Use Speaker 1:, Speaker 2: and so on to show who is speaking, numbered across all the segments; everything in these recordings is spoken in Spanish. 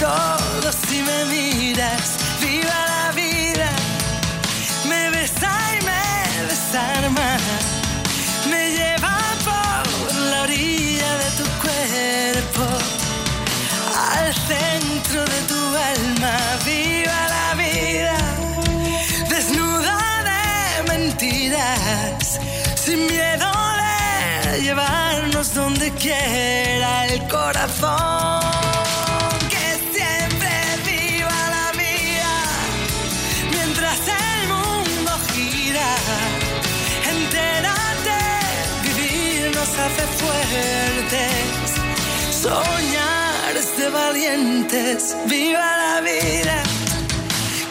Speaker 1: todo si me miras. Viva la vida, me besa y me desarma. Me lleva por la orilla de tu cuerpo, al centro de tu alma. Viva la vida, desnuda de mentiras, sin miedo de llevarnos donde quiera el corazón. Soñar de valientes, viva la vida,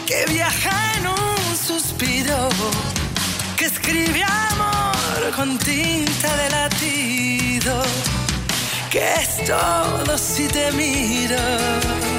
Speaker 1: que viaja en un suspiro, que escribe amor con tinta de latido, que es todo si te miro.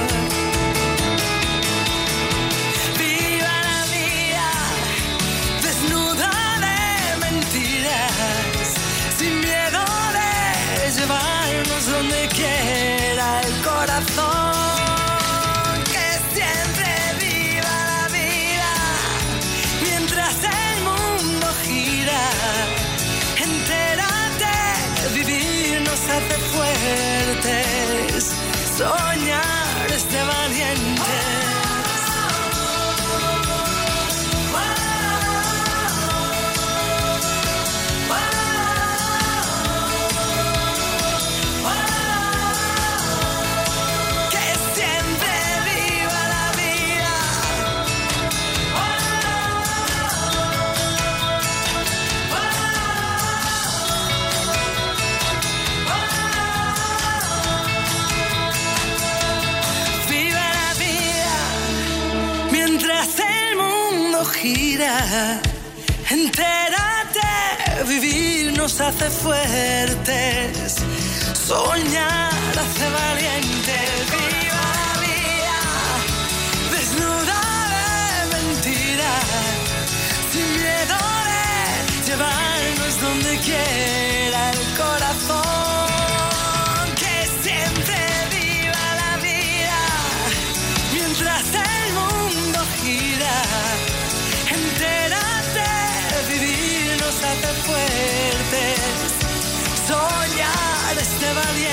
Speaker 1: Gira. Entérate, vivir nos hace fuertes. Soñar hace valientes. Viva la vida, desnuda de mentiras, sin miedo de llevarnos donde quiera Soñar es de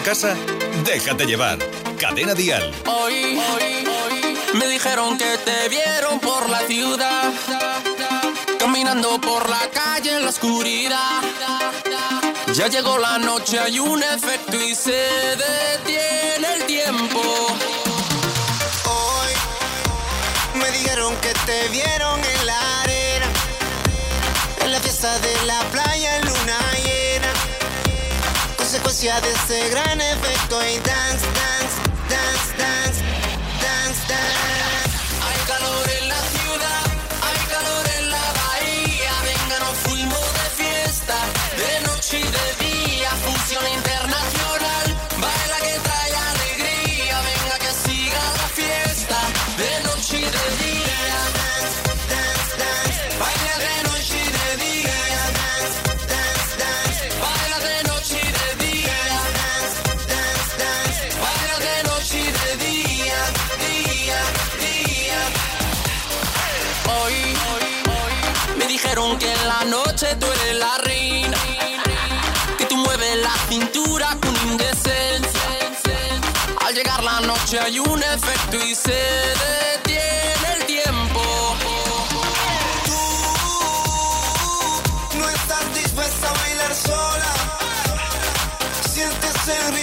Speaker 2: a casa? Déjate llevar. Cadena Dial.
Speaker 3: Hoy, hoy, hoy me dijeron que te vieron por la ciudad, caminando por la calle en la oscuridad. Ya llegó la noche, hay un efecto y se detiene el tiempo.
Speaker 4: Hoy me dijeron que te vieron en la arena, en la fiesta de la playa en luna llena. Consecuencia de ese gran efecto y dance, dance, dance, dance, dance, dance.
Speaker 3: Hay calor en la ciudad, hay calor en la bahía. Venga, nos fuimos de fiesta, de noche y de día. Fusión internacional, noche hay un efecto y se detiene el tiempo.
Speaker 4: No estás dispuesta a bailar sola. Sientes el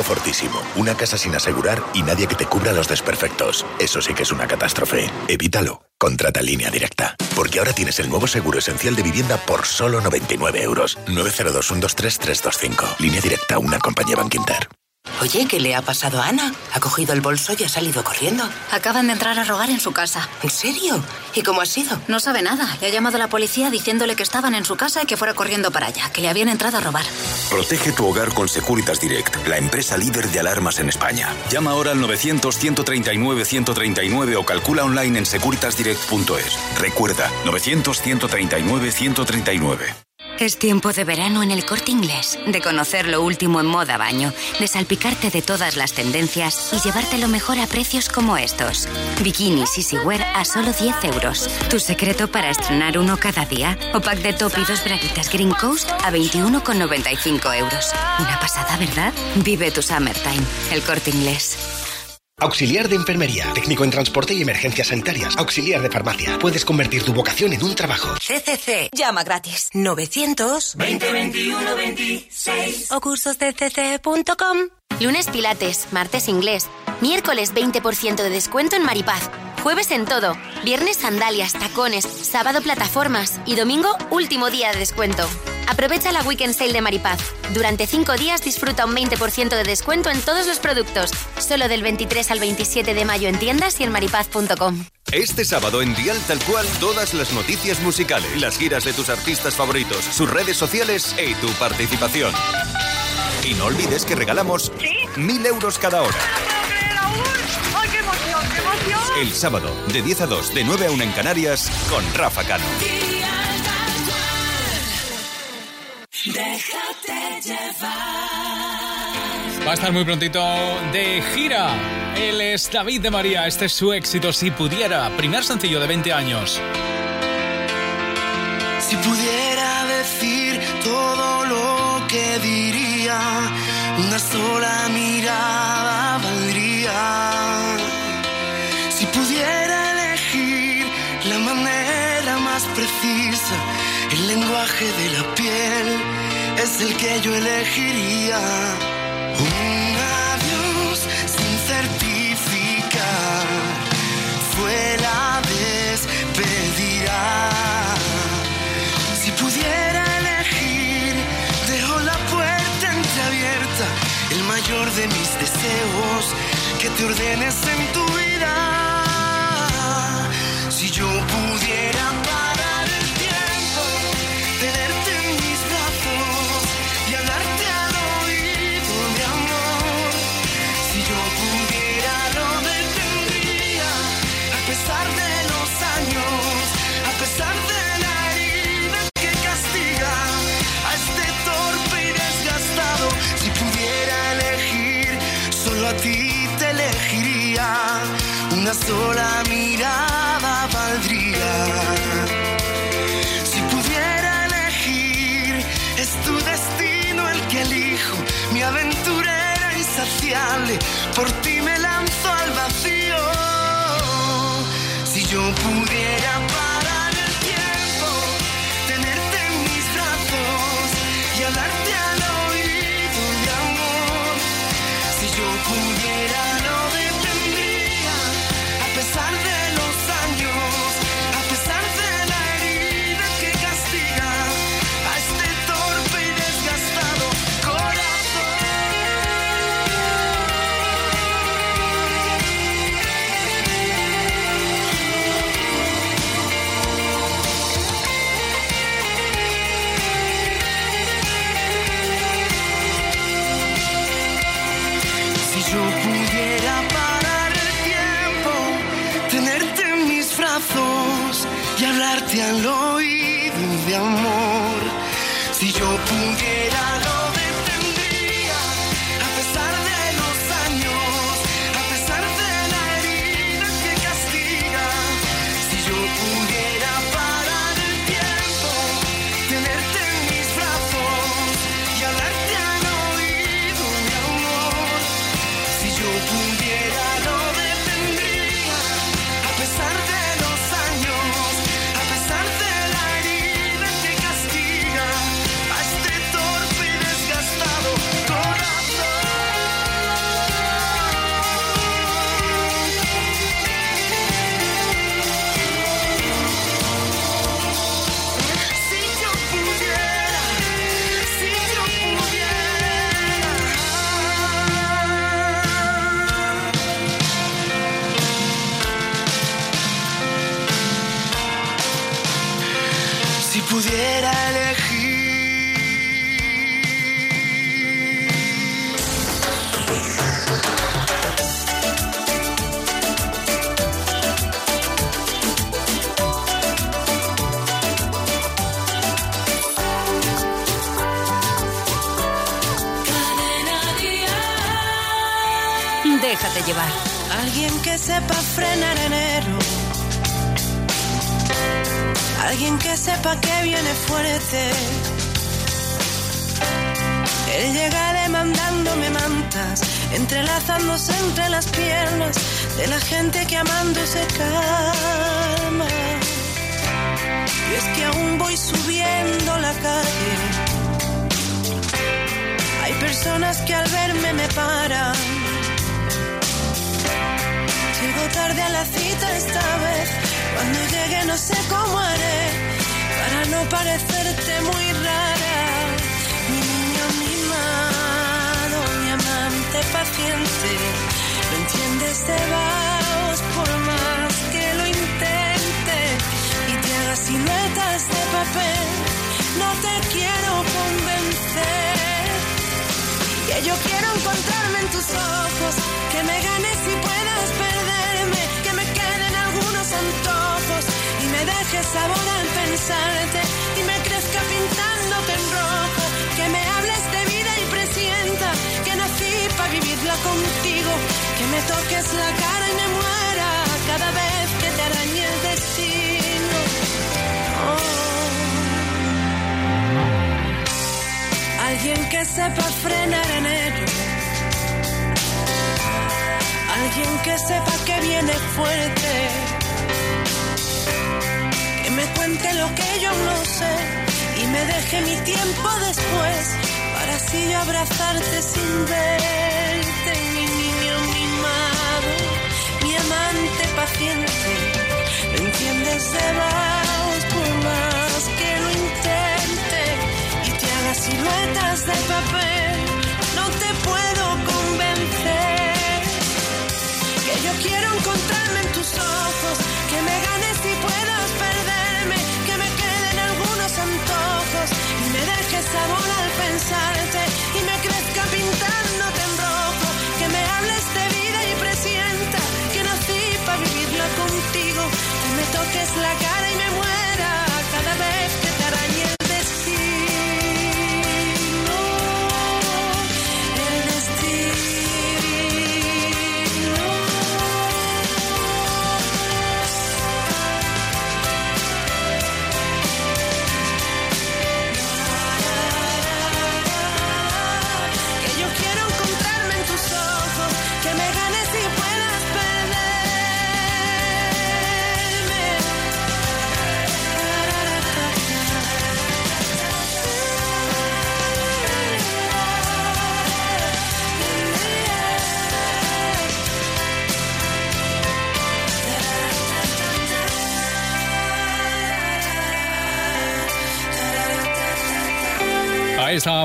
Speaker 5: fortísimo, una casa sin asegurar y nadie que te cubra los desperfectos. Eso sí que es una catástrofe. Evítalo. Contrata línea directa. Porque ahora tienes el nuevo seguro esencial de vivienda por solo 99 euros. 902 123 325. Línea directa, una compañía Bankinter.
Speaker 6: Oye, ¿qué le ha pasado a Ana? Ha cogido el bolso y ha salido corriendo.
Speaker 7: Acaban de entrar a robar en su casa.
Speaker 6: ¿En serio? ¿Y cómo ha sido?
Speaker 7: No sabe nada. Le ha llamado a la policía diciéndole que estaban en su casa y que fuera corriendo para allá, que le habían entrado a robar.
Speaker 8: Protege tu hogar con Securitas Direct, la empresa líder de alarmas en España. Llama ahora al 900-139-139 o calcula online en securitasdirect.es. Recuerda, 900-139-139.
Speaker 9: Es tiempo de verano en el corte inglés, de conocer lo último en moda baño, de salpicarte de todas las tendencias y llevarte lo mejor a precios como estos. Bikinis Wear a solo 10 euros. ¿Tu secreto para estrenar uno cada día? O pack de top y dos braguitas Green Coast a 21,95 euros. Una pasada, ¿verdad? Vive tu summertime. El corte inglés.
Speaker 10: Auxiliar de enfermería, técnico en transporte y emergencias sanitarias, auxiliar de farmacia. Puedes convertir tu vocación en un trabajo.
Speaker 11: CCC, llama gratis. 900 2021 26 o cursosdcc.com.
Speaker 12: Lunes Pilates, martes inglés, miércoles 20% de descuento en Maripaz, jueves en todo, viernes sandalias, tacones, sábado plataformas y domingo último día de descuento. Aprovecha la Weekend Sale de Maripaz. Durante 5 días disfruta un 20% de descuento en todos los productos, solo del 23 al 27 de mayo en tiendas y en maripaz.com.
Speaker 2: Este sábado en Dial Tal Cual, todas las noticias musicales, las giras de tus artistas favoritos, sus redes sociales y tu participación. Y no olvides que regalamos mil euros cada hora. El sábado, de 10 a 2, de 9 a 1 en Canarias, con Rafa Cano.
Speaker 1: Déjate llevar.
Speaker 13: Va a estar muy prontito de gira. Él es David de María. Este es su éxito. Si pudiera, primer sencillo de 20 años.
Speaker 14: Si pudiera decir todo lo que diría, una sola mirada valdría. De la piel es el que yo elegiría. Un adiós sin certificar fue la despedida. Si pudiera elegir, dejo la puerta entreabierta, el mayor de mis deseos, que te ordenes en tu sola mirada valdría. Si pudiera elegir, es tu destino el que elijo. Mi aventura era insaciable, por ti amor. Si yo pudiera lo
Speaker 7: llevar.
Speaker 1: Alguien que sepa frenar enero. Alguien que sepa que viene fuerte. Él llega demandándome mantas, entrelazándose entre las piernas de la gente que amando se calma. Y es que aún voy subiendo la calle. Hay personas que al verme me paran. Tarde a la cita esta vez. Cuando llegue no sé cómo haré para no parecerte muy rara. Mi niño mimado, mi amante paciente. No entiendes de vagos por más que lo intente. Y te haga siluetas de papel. No te quiero convencer. Yo quiero encontrarme en tus ojos. Que me ganes y puedas perderme. Que me queden algunos antojos. Y me dejes sabor al pensarte. Y me crezca pintándote en rojo. Que me hables de vida y presienta. Que nací para vivirla contigo. Que me toques la cara y me muera. Cada vez que te arañe el destino. Oh. Alguien que sepa frenar enero. Alguien que sepa que viene fuerte. Que me cuente lo que yo no sé y me deje mi tiempo después para así abrazarte sin verte. Mi niño mimado, mi amante paciente. No entiendes de por más siluetas de papel. No te puedo convencer que yo quiero encontrarme en tus ojos, que me ganes y puedas perderme, que me queden algunos antojos y me dejes sabor al pensarte y me crezca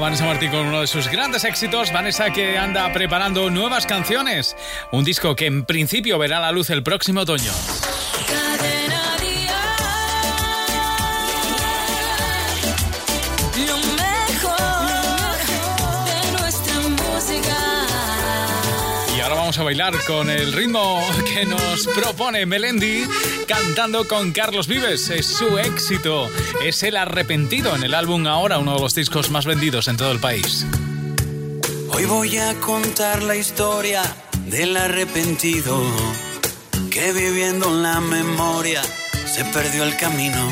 Speaker 13: Vanessa Martín con uno de sus grandes éxitos. Vanessa que anda preparando nuevas canciones. Un disco que en principio verá la luz el próximo otoño. Y ahora vamos a bailar con el ritmo que nos propone Melendi cantando con Carlos Vives. Es su éxito. Es el arrepentido en el álbum Ahora, uno de los discos más vendidos en todo el país.
Speaker 15: Hoy voy a contar la historia del arrepentido que viviendo en la memoria se perdió el camino.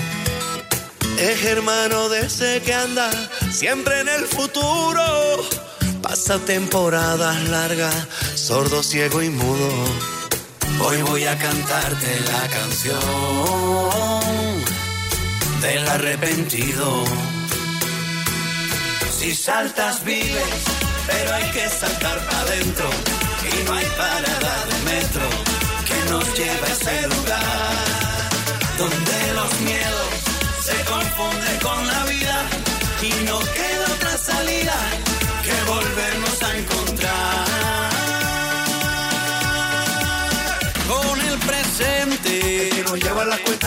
Speaker 16: Es hermano de ese que anda siempre en el futuro. Pasa temporadas largas, sordo, ciego y mudo.
Speaker 15: Hoy voy a cantarte la canción del arrepentido. Si saltas vives, pero hay que saltar para adentro. Y no hay parada de metro que nos lleve a ese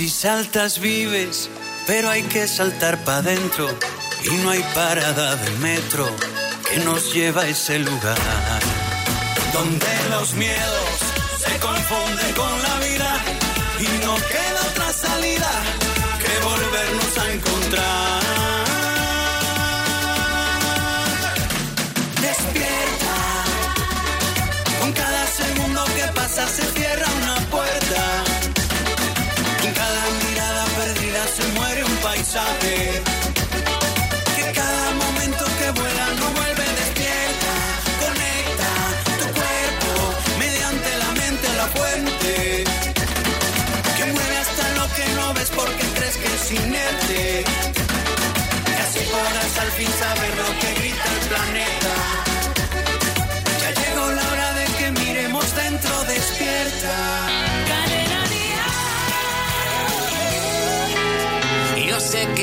Speaker 15: Si saltas vives, pero hay que saltar para adentro. Y no hay parada del metro que nos lleva a ese lugar. Donde los miedos se confunden con la vida y no queda otra salida que volvernos a encontrar. Despierta, con cada segundo que pasa se cierra una paisaje. Que cada momento que vuela no vuelve despierta. Conecta tu cuerpo mediante la mente la fuente. Que mueve hasta lo que no ves porque crees que es inerte. Y así podrás al fin saber lo que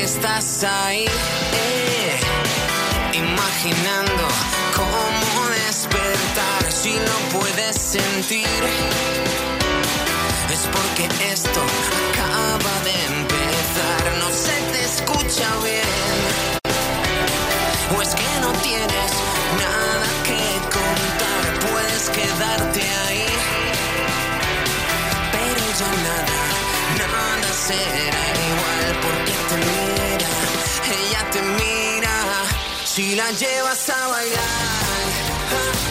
Speaker 17: estás ahí, eh, imaginando cómo despertar si no puedes sentir. Es porque esto acaba de empezar, no se te escucha bien. O es que no tienes nada que contar, puedes quedarte ahí. Pero ya nada, nada será si la llevas a bailar.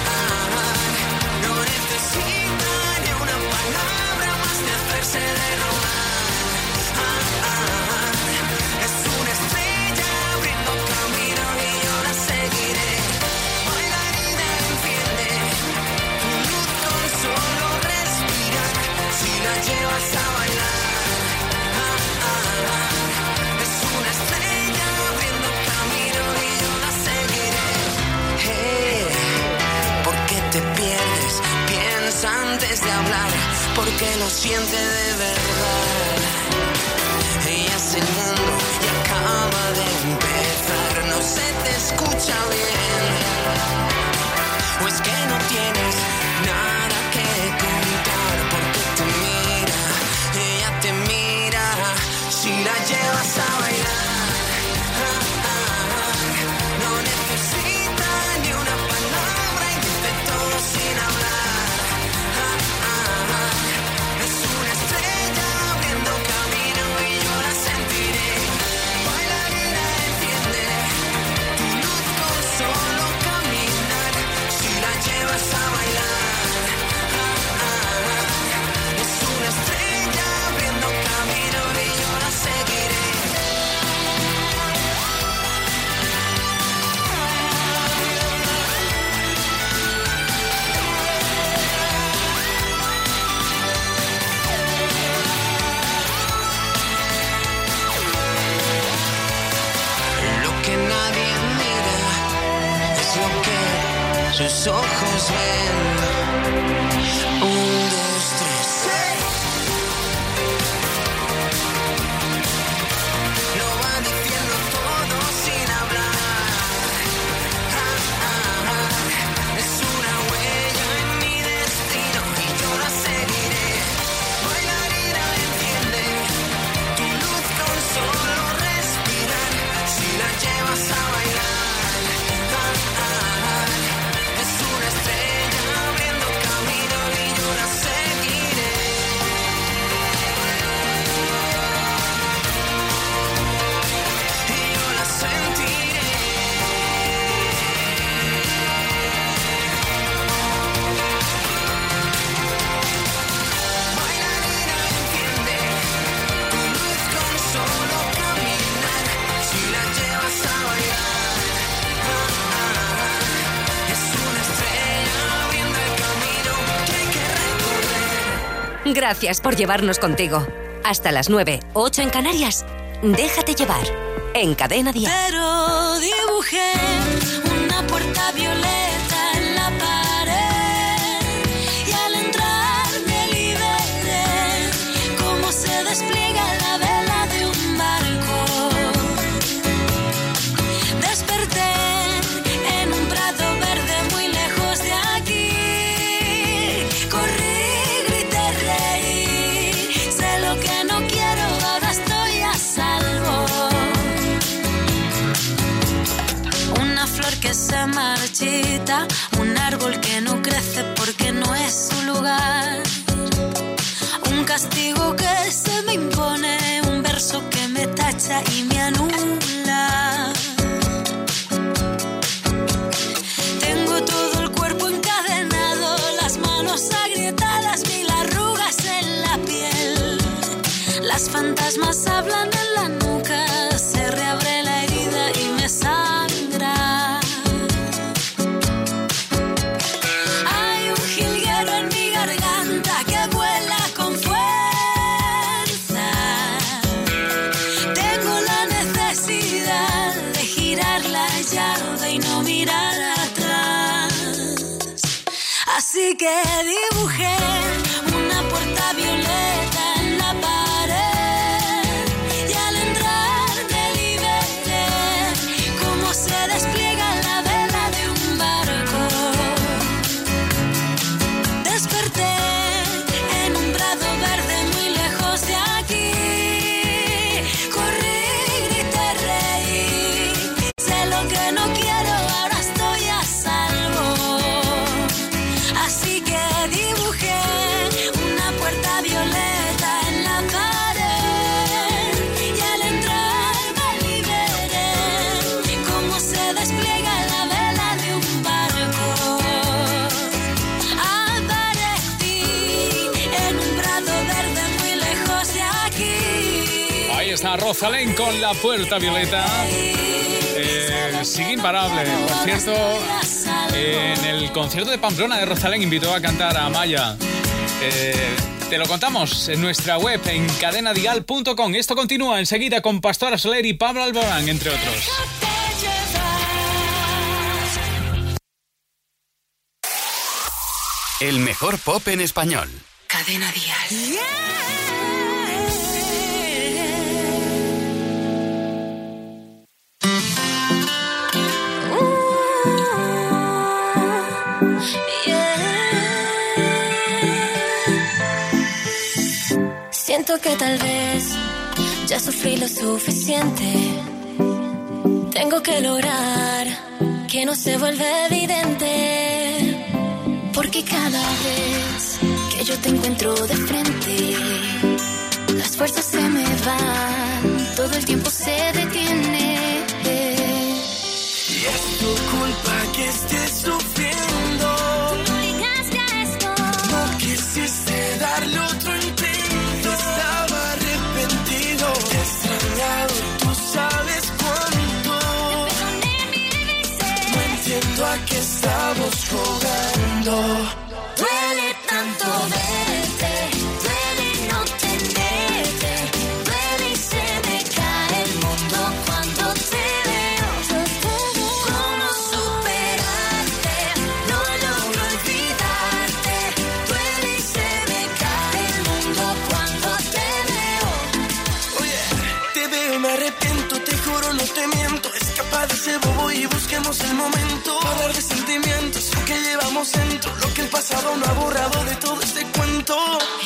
Speaker 17: Porque lo siente de verdad. Ella es el mundo y acaba de empezar, no se te escucha bien.
Speaker 7: Gracias por llevarnos contigo. Hasta las 9, 8 en Canarias. Déjate llevar. En Cadena Día.
Speaker 18: Pero dibujé que dibujé
Speaker 13: Rosalén con la puerta violeta. Eh, sigue imparable. Por cierto, en el concierto de Pamplona de Rosalén invitó a cantar a Maya. Eh, te lo contamos en nuestra web en cadenadial.com. Esto continúa enseguida con Pastora Soler y Pablo Alborán, entre otros.
Speaker 19: El mejor pop en español.
Speaker 6: Cadena Dial.
Speaker 18: Siento que tal vez ya sufrí lo suficiente. Tengo que lograr que no se vuelva evidente. Porque cada vez que yo te encuentro de frente, las fuerzas se me van, todo el tiempo el
Speaker 14: momento. Hablar de sentimientos, lo que llevamos dentro, lo que el pasado no ha borrado de todo este cuento.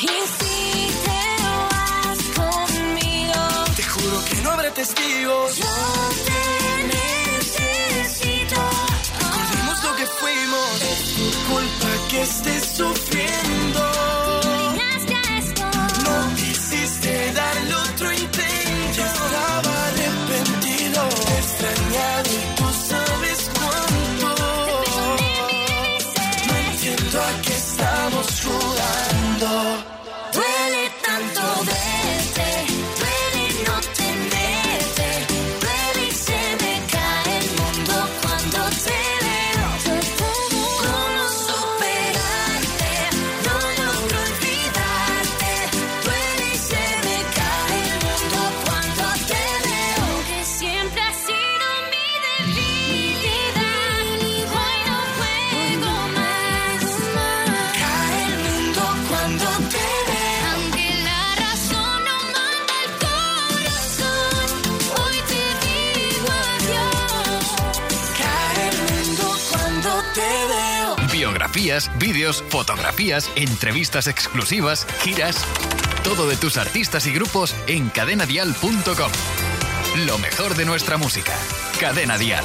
Speaker 18: Y si te vas conmigo,
Speaker 14: Te juro que no habrá testigos.
Speaker 18: yo te necesito.
Speaker 14: Recordemos lo que fuimos. Es tu culpa que estés sufriendo.
Speaker 20: Vídeos, fotografías, entrevistas exclusivas, giras. Todo de tus artistas y grupos en cadenadial.com. Lo mejor de nuestra música. Cadena Dial.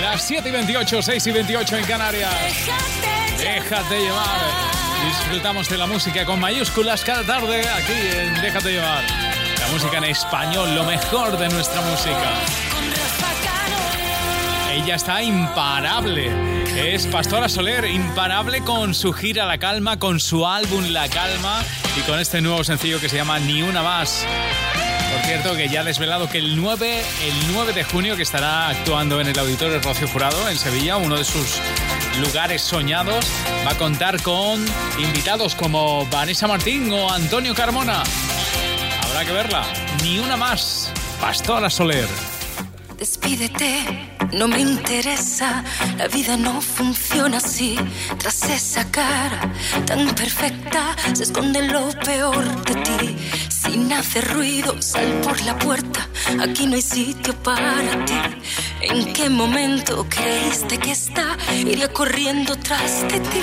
Speaker 13: Las 7 y 28, 6 y 28 en Canarias. Déjate llevar. Disfrutamos de la música con mayúsculas cada tarde aquí en Déjate llevar. Música en español, lo mejor de nuestra música. Ella está imparable. Es Pastora Soler, imparable con su gira La Calma, con su álbum La Calma y con este nuevo sencillo que se llama Ni una más. Por cierto, que ya ha desvelado que el 9, el 9 de junio, que estará actuando en el Auditorio Rocío Jurado en Sevilla, uno de sus lugares soñados, va a contar con invitados como Vanessa Martín o Antonio Carmona. Habrá que verla. Ni una más. Pastora Soler.
Speaker 18: Despídete, no me interesa, la vida no funciona así. Tras esa cara tan perfecta se esconde lo peor de ti. Sin hacer ruido, sal por la puerta, aquí no hay sitio para ti. ¿En qué momento creíste que está? Iría corriendo tras de ti.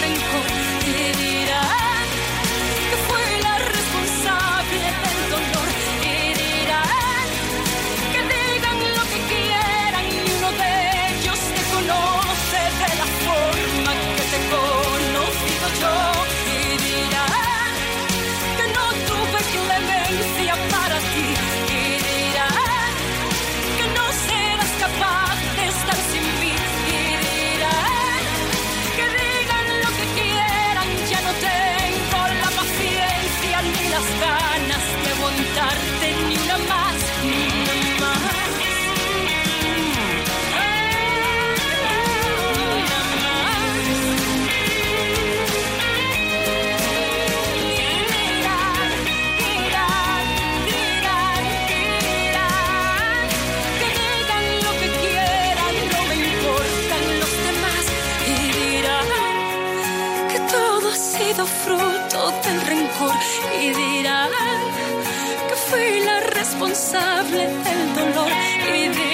Speaker 18: Rencor fruto del rencor y dirán que fui la responsable del dolor y dirán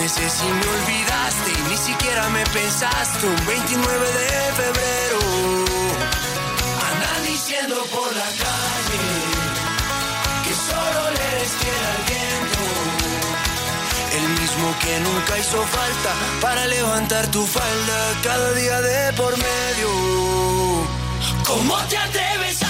Speaker 21: Meses y me olvidaste y ni siquiera me pensaste un 29 de febrero. Andan diciendo por la calle que solo le fiel al viento. El mismo que nunca hizo falta para levantar tu falda cada día de por medio. ¿Cómo te atreves a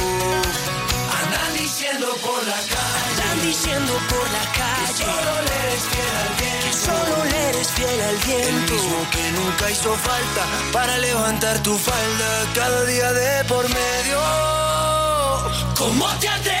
Speaker 21: Diciendo por la calle. Andan diciendo por la calle. Que solo le eres fiel al viento. Que solo le eres fiel al viento. El mismo que nunca hizo falta para levantar tu falda cada día de por medio. ¿Cómo te atreves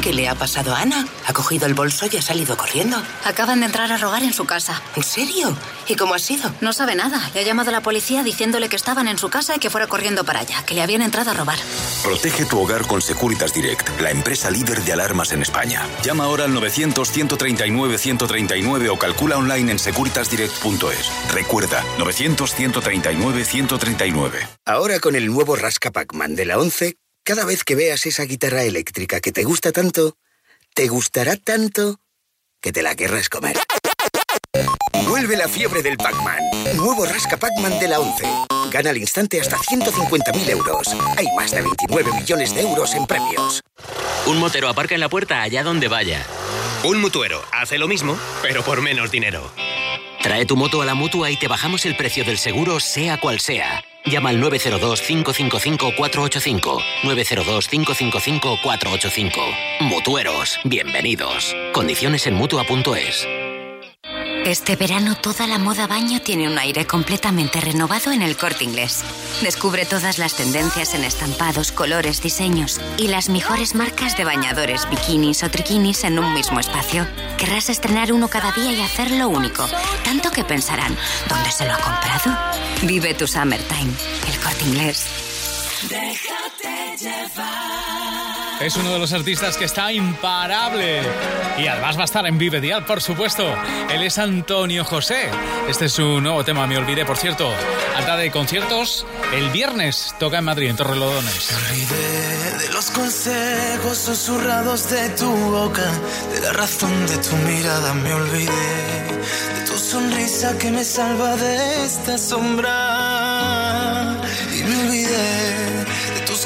Speaker 6: ¿qué le ha pasado a Ana? Ha cogido el bolso y ha salido corriendo.
Speaker 7: Acaban de entrar a robar en su casa.
Speaker 6: ¿En serio? ¿Y cómo ha sido?
Speaker 7: No sabe nada. Le ha llamado a la policía diciéndole que estaban en su casa y que fuera corriendo para allá, que le habían entrado a robar.
Speaker 8: Protege tu hogar con Securitas Direct, la empresa líder de alarmas en España. Llama ahora al 900-139-139 o calcula online en securitasdirect.es. Recuerda, 900-139-139.
Speaker 10: Ahora con el nuevo Rasca Pac-Man de la 11, cada vez que veas esa guitarra eléctrica que te gusta tanto, te gustará tanto que te la querrás comer. Vuelve la fiebre del Pac-Man. Nuevo Rasca Pac-Man de la 11. Gana al instante hasta 150.000 euros. Hay más de 29 millones de euros en premios.
Speaker 22: Un motero aparca en la puerta allá donde vaya.
Speaker 23: Un mutuero hace lo mismo, pero por menos dinero.
Speaker 22: Trae tu moto a la mutua y te bajamos el precio del seguro, sea cual sea. Llama al 902-555-485. 902-555-485. Mutueros, bienvenidos. Condiciones en mutua.es.
Speaker 9: Este verano toda la moda baño tiene un aire completamente renovado en el corte inglés. Descubre todas las tendencias en estampados, colores, diseños y las mejores marcas de bañadores, bikinis o triquinis en un mismo espacio. Querrás estrenar uno cada día y hacerlo único, tanto que pensarán, ¿dónde se lo ha comprado? Vive tu summertime, el corte inglés.
Speaker 18: Déjate llevar.
Speaker 13: Es uno de los artistas que está imparable. Y además va a estar en Vive Dial, por supuesto. Él es Antonio José. Este es su nuevo tema, me olvidé, por cierto. Alta de conciertos. El viernes toca en Madrid, en Torrelodones.
Speaker 1: Me olvidé de los consejos susurrados de tu boca, de la razón de tu mirada. Me olvidé de tu sonrisa que me salva de esta sombra.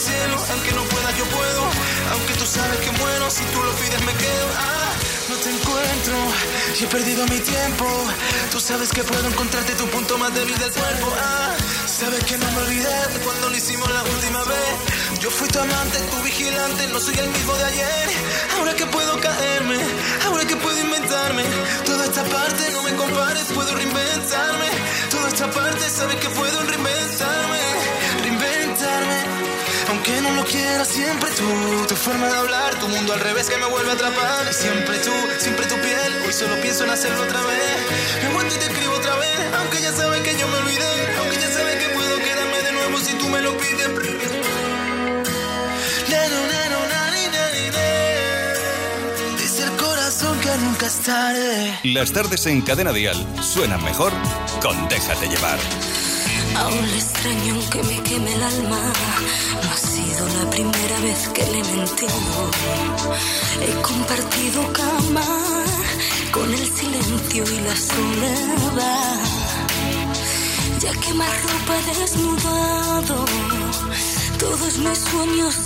Speaker 1: cielo. Aunque no pueda, yo puedo. Aunque tú sabes que muero, si tú lo pides, me quedo. Ah, no te encuentro y he perdido mi tiempo. Tú sabes que puedo encontrarte tu punto más débil del cuerpo. Ah, sabes que no me olvidé cuando lo hicimos la última vez. Yo fui tu amante, tu vigilante, no soy el mismo de ayer. Ahora que puedo caerme, ahora que puedo inventarme. Toda esta parte no me compares, puedo reinventarme. Toda esta parte sabes que puedo reinventarme. Aunque no lo quiera, siempre tú. Tu forma de hablar, tu mundo al revés que me vuelve a atrapar. Siempre tú, siempre tu piel. Hoy solo pienso en hacerlo otra vez. Me aguanto y te escribo otra vez. Aunque ya sabes que yo me olvidé. Aunque ya sabes que puedo quedarme de nuevo si tú me lo pides. Dice el corazón que nunca es tarde.
Speaker 2: Las tardes en Cadena Dial suenan mejor con Déjate llevar.
Speaker 18: Aún le extraño aunque me queme el alma. No ha sido la primera vez que le he. He compartido cama con el silencio y la soledad. Ya que más ropa he desnudado, todos mis sueños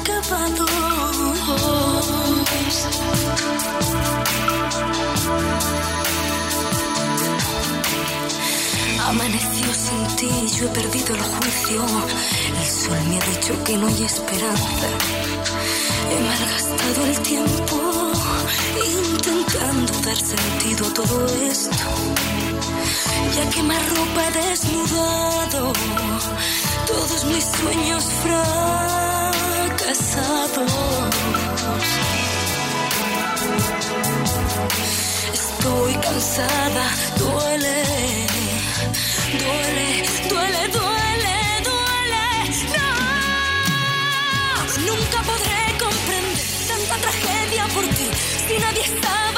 Speaker 18: acabados. Amaneció sin ti, yo he perdido el juicio. El sol me ha dicho que no hay esperanza. He malgastado el tiempo intentando dar sentido a todo esto. Ya que más ropa he desnudado todos mis sueños fracasados. Estoy cansada, duele, duele, duele, duele, duele. No, nunca podré comprender tanta tragedia por ti si nadie sabe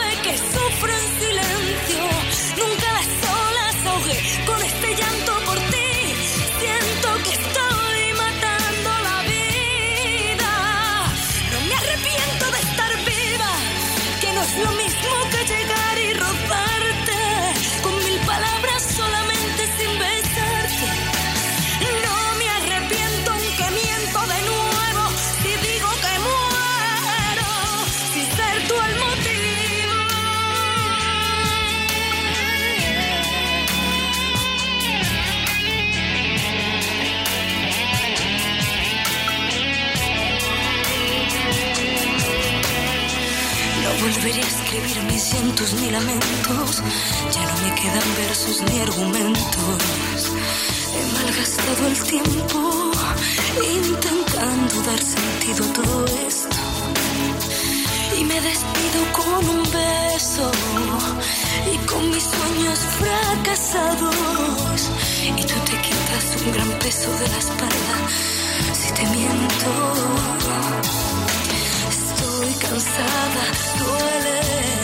Speaker 18: ni lamentos, ya no me quedan versos ni argumentos. He malgastado el tiempo intentando dar sentido a todo esto. Y me despido con un beso y con mis sueños fracasados. Y tú te quitas un gran peso de la espalda si te miento. Estoy cansada, duele,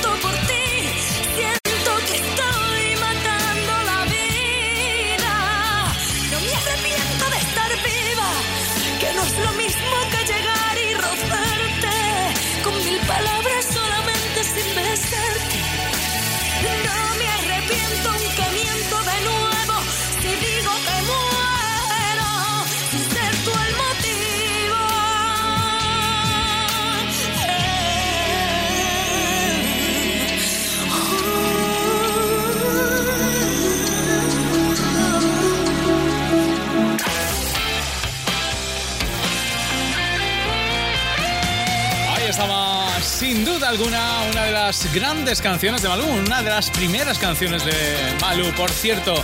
Speaker 13: grandes canciones de Malú, una de las primeras canciones de Malú. Por cierto,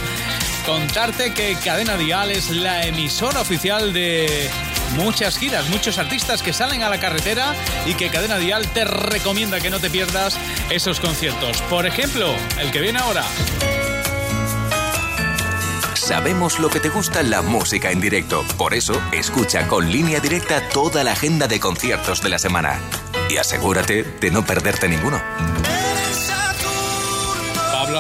Speaker 13: contarte que Cadena Dial es la emisora oficial de muchas giras, muchos artistas que salen a la carretera y que Cadena Dial te recomienda que no te pierdas esos conciertos. Por ejemplo, el que viene ahora.
Speaker 10: Sabemos lo que te gusta la música en directo. Por eso, escucha con línea directa toda la agenda de conciertos de la semana. Y asegúrate de no perderte ninguno.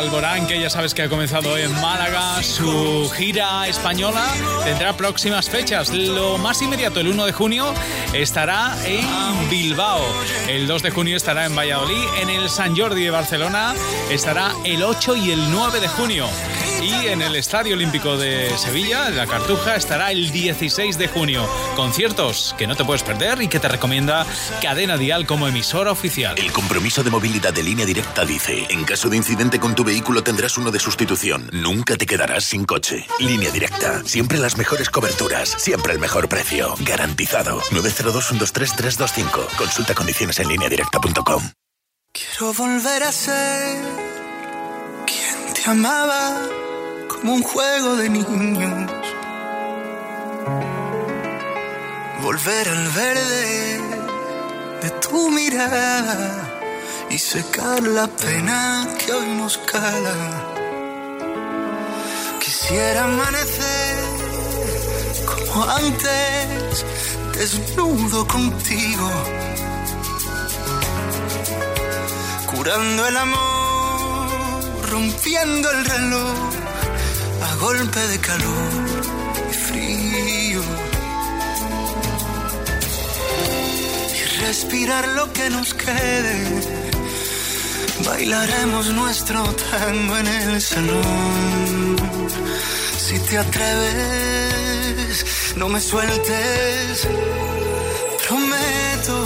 Speaker 13: Alborán, que ya sabes que ha comenzado en Málaga su gira española, tendrá próximas fechas. Lo más inmediato, el 1 de junio, estará en Bilbao. El 2 de junio estará en Valladolid. En el San Jordi de Barcelona estará el 8 y el 9 de junio. Y en el Estadio Olímpico de Sevilla, en la Cartuja, estará el 16 de junio. Conciertos que no te puedes perder y que te recomienda Cadena Dial como emisora oficial.
Speaker 5: El compromiso de movilidad de línea directa dice, en caso de incidente con tu vehículo tendrás uno de sustitución. Nunca te quedarás sin coche. Línea directa, siempre las mejores coberturas, siempre el mejor precio. Garantizado. 902-123-325. Consulta condiciones en línea directa.com.
Speaker 1: Quiero volver a ser quien te amaba como un juego de niños. Volver al verde de tu mirada y secar la pena que hoy nos cala. Quisiera amanecer como antes, desnudo contigo curando el amor, rompiendo el reloj a golpe de calor y frío. Y respirar lo que nos quede, bailaremos nuestro tango en el salón. Si te atreves, no me sueltes. Prometo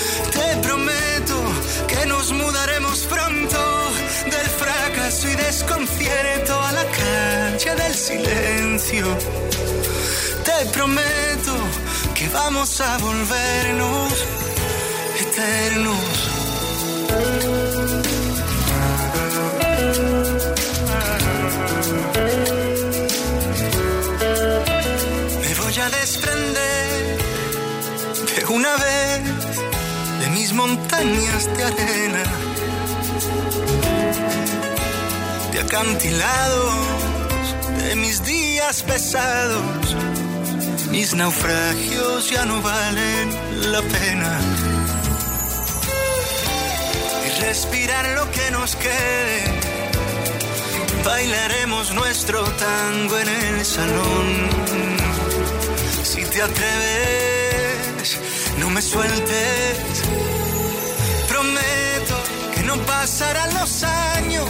Speaker 1: Fracaso y desconcierto a la calle del silencio. Te prometo que vamos a volvernos eternos. Me voy a desprender de una vez de mis montañas de arena, acantilados, de mis días pesados mis naufragios ya no valen la pena. Y respirar lo que nos quede. Bailaremos nuestro tango en el salón. Si te atreves, no me sueltes. Prometo que no pasarán los años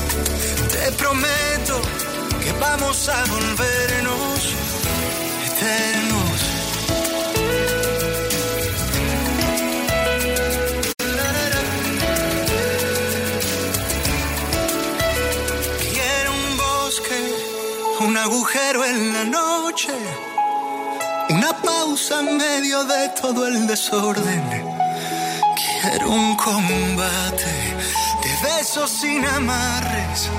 Speaker 1: Te prometo que vamos a volvernos eternos. Quiero un bosque, un agujero en la noche, una pausa en medio de todo el desorden. Quiero un combate sin amarres.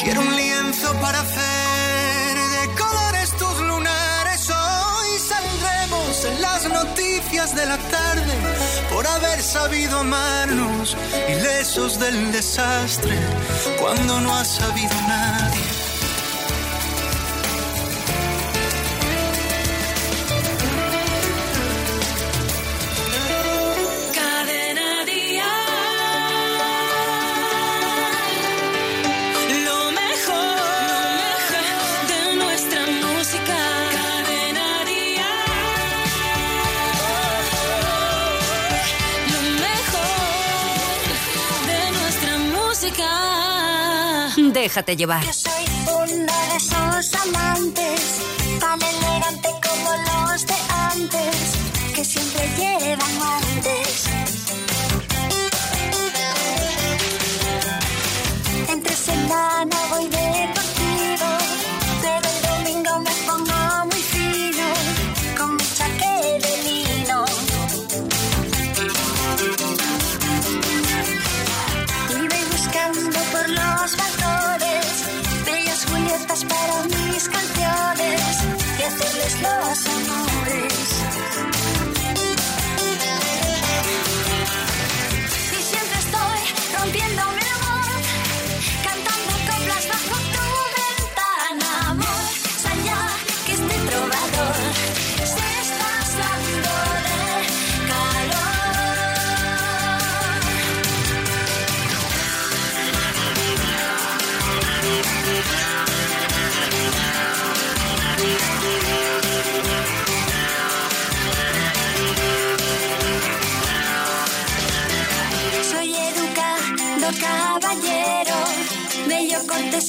Speaker 1: Quiero un lienzo para hacer de colores tus lunares. Hoy saldremos en las noticias de la tarde por haber sabido amarnos, ilesos del desastre, cuando no ha sabido nadie.
Speaker 7: Déjate llevar.
Speaker 24: Soy una de esos amantes, tan elegante como los de antes, que siempre llevan guantes. Entre semana voy deportivo,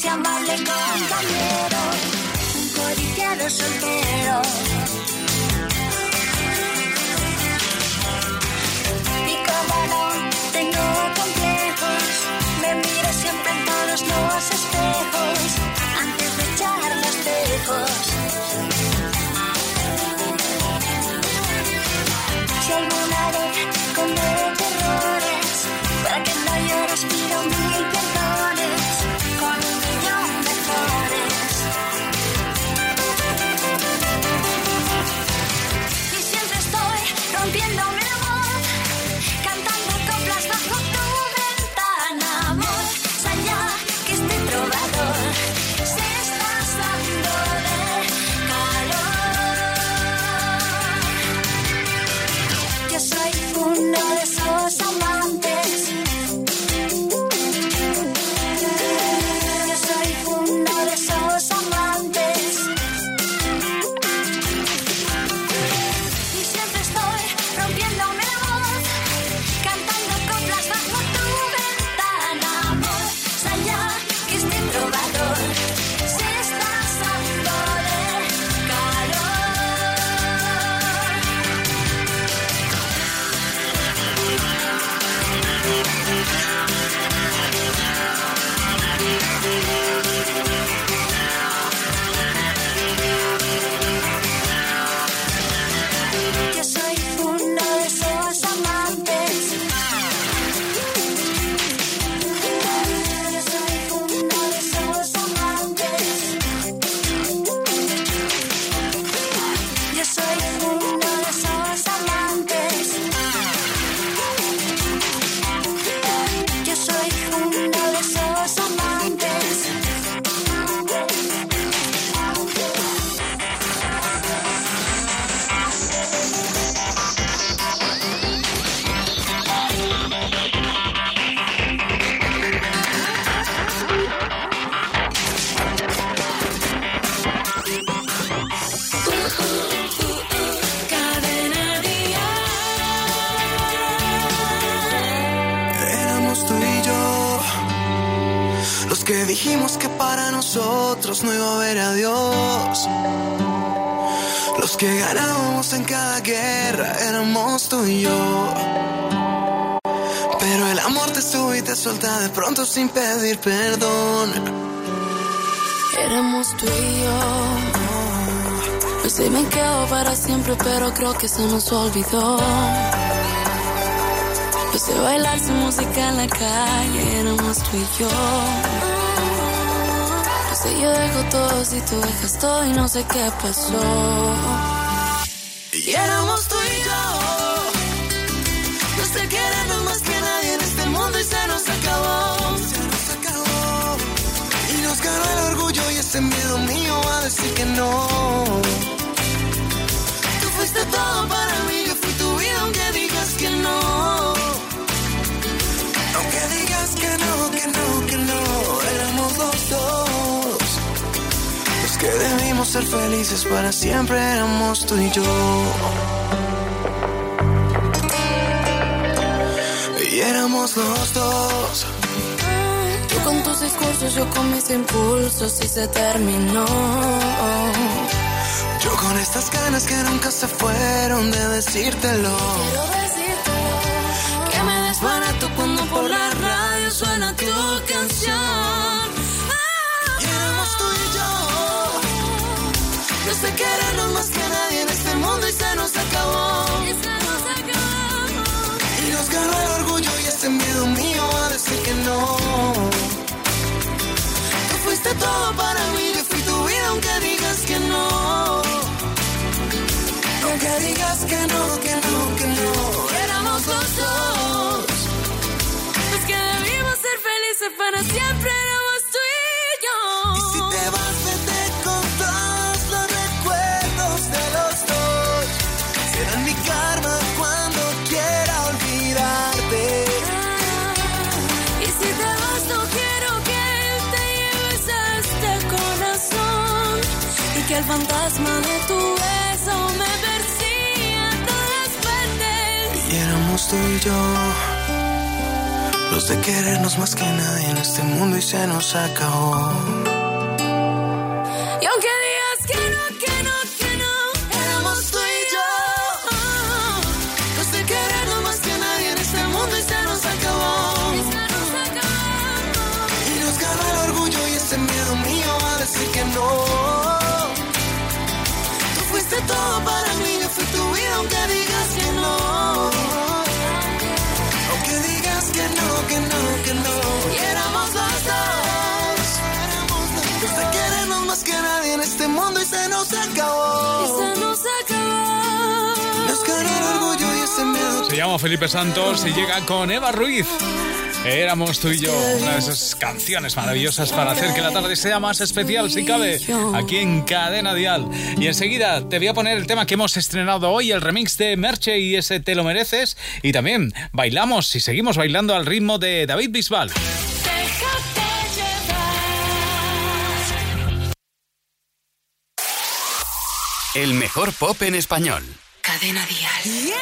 Speaker 24: cortés y no
Speaker 1: iba a haber adiós. Los que ganábamos en cada guerra éramos tú y yo. Pero el amor te sube y te suelta de pronto sin pedir perdón.
Speaker 25: Éramos tú y yo. No sé, me quedo para siempre, pero creo que se nos olvidó. No sé bailar sin música en la calle, éramos tú y yo yo dejo todo si tú dejas todo y no sé qué pasó.
Speaker 1: Y éramos tú y yo. No sé querernos más que nadie en este mundo y se nos acabó. Se nos acabó. Y nos ganó el orgullo y ese miedo mío a decir que no. Tú fuiste todo para mí, yo fui tu vida aunque digas que no. Aunque digas que no, que no, que no, éramos dos que debimos ser felices para siempre éramos tú y yo. Y éramos los dos.
Speaker 25: Tú con tus discursos, yo con mis impulsos y se terminó.
Speaker 1: Yo con estas ganas que nunca se fueron de decírtelo. Sé querernos más que nadie en este mundo y se nos acabó.
Speaker 25: Y nos
Speaker 1: ganó el orgullo y ese miedo mío a decir que no. Tú fuiste todo para mí, yo fui tu vida aunque digas que no. Aunque digas que no, que no, que no.
Speaker 25: Éramos los dos. Es que debimos ser felices para siempre. Fantasma de tu beso me persigue a todas partes.
Speaker 1: Y éramos tú y yo, los de querernos más que nadie en este mundo y se nos acabó. Todo para mí, yo fui tu vida aunque digas que no. Aunque digas que no, que no, que no. Y éramos los dos. Más que nadie en este mundo y se nos acabó.
Speaker 25: Y se nos acabó.
Speaker 1: Nos ganó el orgullo y ese miedo.
Speaker 13: Se llama Felipe Santos y llega con Eva Ruiz. Éramos tú y yo, una de esas canciones maravillosas para hacer que la tarde sea más especial, si cabe, aquí en Cadena Dial. Y enseguida te voy a poner el tema que hemos estrenado hoy, el remix de Merche y ese Te lo mereces. Y también bailamos y seguimos bailando al ritmo de David Bisbal.
Speaker 2: El mejor pop en español.
Speaker 6: Cadena Dial.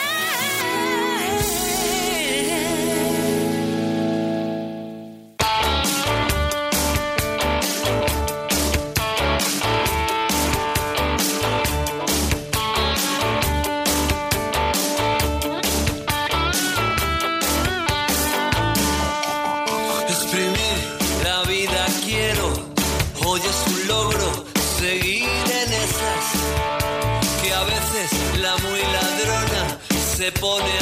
Speaker 15: Se pone